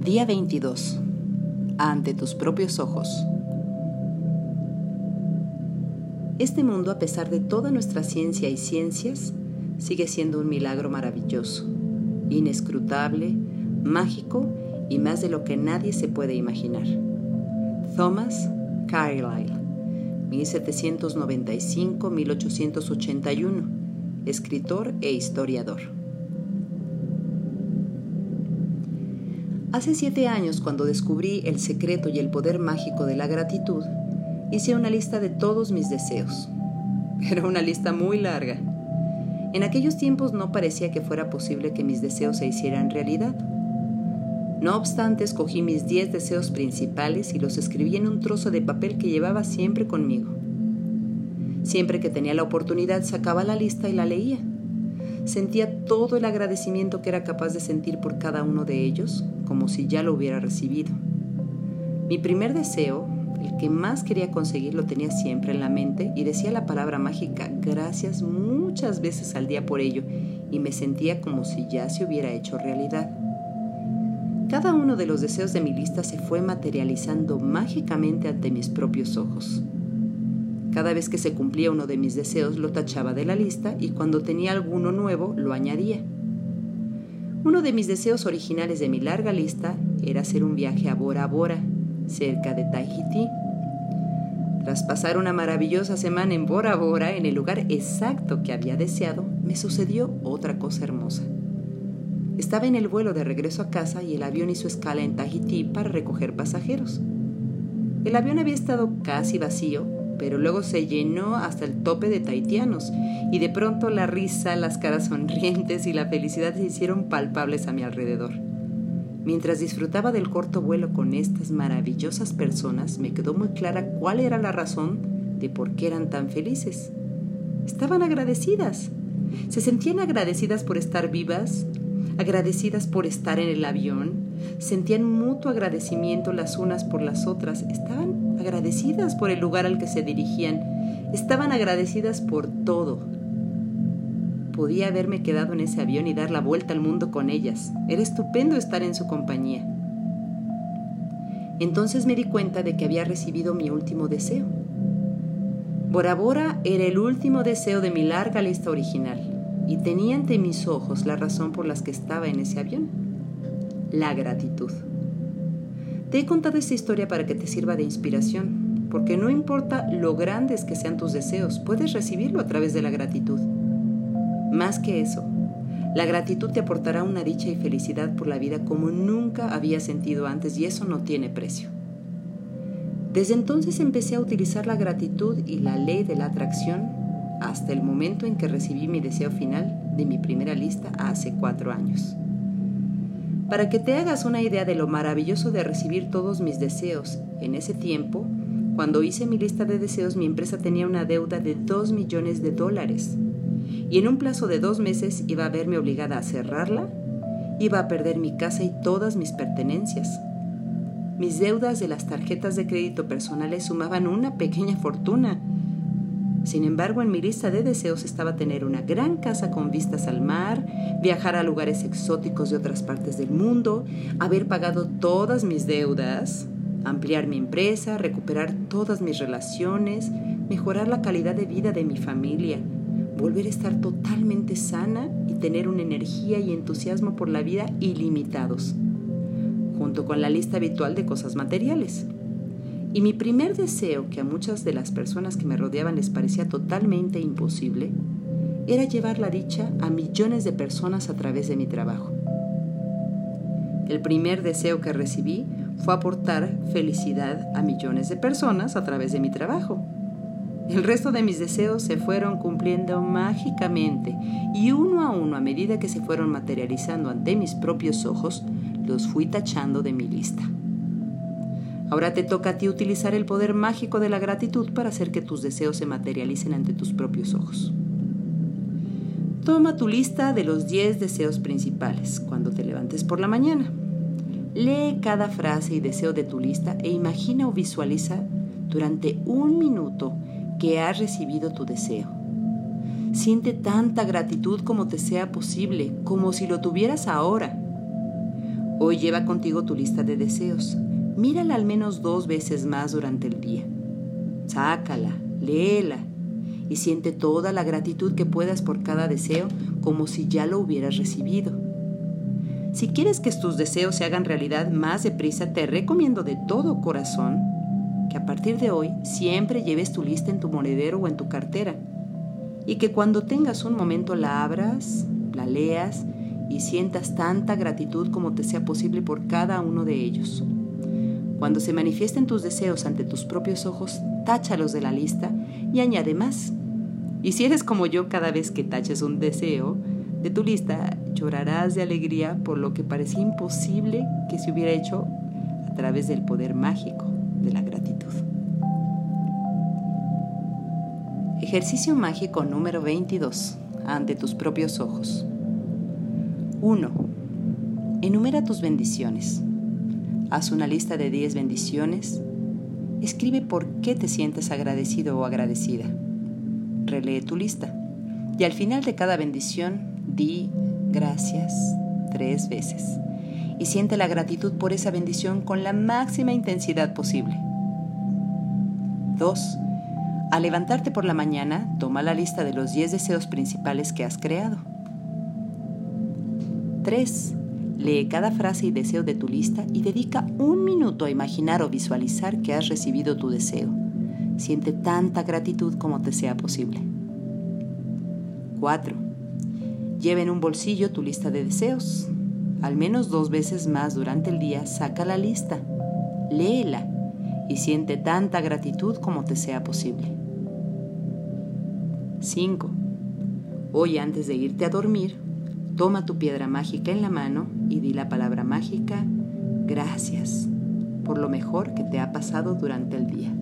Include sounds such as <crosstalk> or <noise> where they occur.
Día 22. Ante tus propios ojos. Este mundo, a pesar de toda nuestra ciencia y ciencias, sigue siendo un milagro maravilloso, inescrutable, mágico y más de lo que nadie se puede imaginar. Thomas Carlyle, 1795-1881, escritor e historiador. Hace siete años, cuando descubrí el secreto y el poder mágico de la gratitud, hice una lista de todos mis deseos. <laughs> Era una lista muy larga. En aquellos tiempos no parecía que fuera posible que mis deseos se hicieran realidad. No obstante, escogí mis diez deseos principales y los escribí en un trozo de papel que llevaba siempre conmigo. Siempre que tenía la oportunidad sacaba la lista y la leía. Sentía todo el agradecimiento que era capaz de sentir por cada uno de ellos, como si ya lo hubiera recibido. Mi primer deseo, el que más quería conseguir, lo tenía siempre en la mente y decía la palabra mágica gracias muchas veces al día por ello y me sentía como si ya se hubiera hecho realidad. Cada uno de los deseos de mi lista se fue materializando mágicamente ante mis propios ojos. Cada vez que se cumplía uno de mis deseos lo tachaba de la lista y cuando tenía alguno nuevo lo añadía. Uno de mis deseos originales de mi larga lista era hacer un viaje a Bora Bora, cerca de Tahití. Tras pasar una maravillosa semana en Bora Bora, en el lugar exacto que había deseado, me sucedió otra cosa hermosa. Estaba en el vuelo de regreso a casa y el avión hizo escala en Tahití para recoger pasajeros. El avión había estado casi vacío pero luego se llenó hasta el tope de taitianos y de pronto la risa, las caras sonrientes y la felicidad se hicieron palpables a mi alrededor. Mientras disfrutaba del corto vuelo con estas maravillosas personas, me quedó muy clara cuál era la razón de por qué eran tan felices. Estaban agradecidas. Se sentían agradecidas por estar vivas, agradecidas por estar en el avión, sentían mutuo agradecimiento las unas por las otras, estaban agradecidas por el lugar al que se dirigían, estaban agradecidas por todo. Podía haberme quedado en ese avión y dar la vuelta al mundo con ellas. Era estupendo estar en su compañía. Entonces me di cuenta de que había recibido mi último deseo. Bora Bora era el último deseo de mi larga lista original y tenía ante mis ojos la razón por las que estaba en ese avión, la gratitud. Te he contado esta historia para que te sirva de inspiración, porque no importa lo grandes que sean tus deseos, puedes recibirlo a través de la gratitud. Más que eso, la gratitud te aportará una dicha y felicidad por la vida como nunca había sentido antes y eso no tiene precio. Desde entonces empecé a utilizar la gratitud y la ley de la atracción hasta el momento en que recibí mi deseo final de mi primera lista hace cuatro años. Para que te hagas una idea de lo maravilloso de recibir todos mis deseos, en ese tiempo, cuando hice mi lista de deseos, mi empresa tenía una deuda de 2 millones de dólares. Y en un plazo de dos meses iba a verme obligada a cerrarla, iba a perder mi casa y todas mis pertenencias. Mis deudas de las tarjetas de crédito personales sumaban una pequeña fortuna sin embargo, en mi lista de deseos estaba tener una gran casa con vistas al mar, viajar a lugares exóticos de otras partes del mundo, haber pagado todas mis deudas, ampliar mi empresa, recuperar todas mis relaciones, mejorar la calidad de vida de mi familia, volver a estar totalmente sana y tener una energía y entusiasmo por la vida ilimitados, junto con la lista habitual de cosas materiales. Y mi primer deseo, que a muchas de las personas que me rodeaban les parecía totalmente imposible, era llevar la dicha a millones de personas a través de mi trabajo. El primer deseo que recibí fue aportar felicidad a millones de personas a través de mi trabajo. El resto de mis deseos se fueron cumpliendo mágicamente y uno a uno a medida que se fueron materializando ante mis propios ojos, los fui tachando de mi lista. Ahora te toca a ti utilizar el poder mágico de la gratitud para hacer que tus deseos se materialicen ante tus propios ojos. Toma tu lista de los 10 deseos principales cuando te levantes por la mañana. Lee cada frase y deseo de tu lista e imagina o visualiza durante un minuto que has recibido tu deseo. Siente tanta gratitud como te sea posible, como si lo tuvieras ahora Hoy lleva contigo tu lista de deseos. Mírala al menos dos veces más durante el día. Sácala, léela y siente toda la gratitud que puedas por cada deseo como si ya lo hubieras recibido. Si quieres que tus deseos se hagan realidad más deprisa, te recomiendo de todo corazón que a partir de hoy siempre lleves tu lista en tu monedero o en tu cartera y que cuando tengas un momento la abras, la leas y sientas tanta gratitud como te sea posible por cada uno de ellos. Cuando se manifiesten tus deseos ante tus propios ojos, táchalos de la lista y añade más. Y si eres como yo, cada vez que taches un deseo de tu lista, llorarás de alegría por lo que parecía imposible que se hubiera hecho a través del poder mágico de la gratitud. Ejercicio mágico número 22. Ante tus propios ojos. 1. Enumera tus bendiciones. Haz una lista de 10 bendiciones. Escribe por qué te sientes agradecido o agradecida. Relee tu lista. Y al final de cada bendición, di gracias tres veces. Y siente la gratitud por esa bendición con la máxima intensidad posible. 2 al levantarte por la mañana, toma la lista de los 10 deseos principales que has creado. 3. Lee cada frase y deseo de tu lista y dedica un minuto a imaginar o visualizar que has recibido tu deseo. Siente tanta gratitud como te sea posible. 4. Lleva en un bolsillo tu lista de deseos. Al menos dos veces más durante el día saca la lista, léela y siente tanta gratitud como te sea posible. 5. Hoy antes de irte a dormir, toma tu piedra mágica en la mano y di la palabra mágica gracias por lo mejor que te ha pasado durante el día.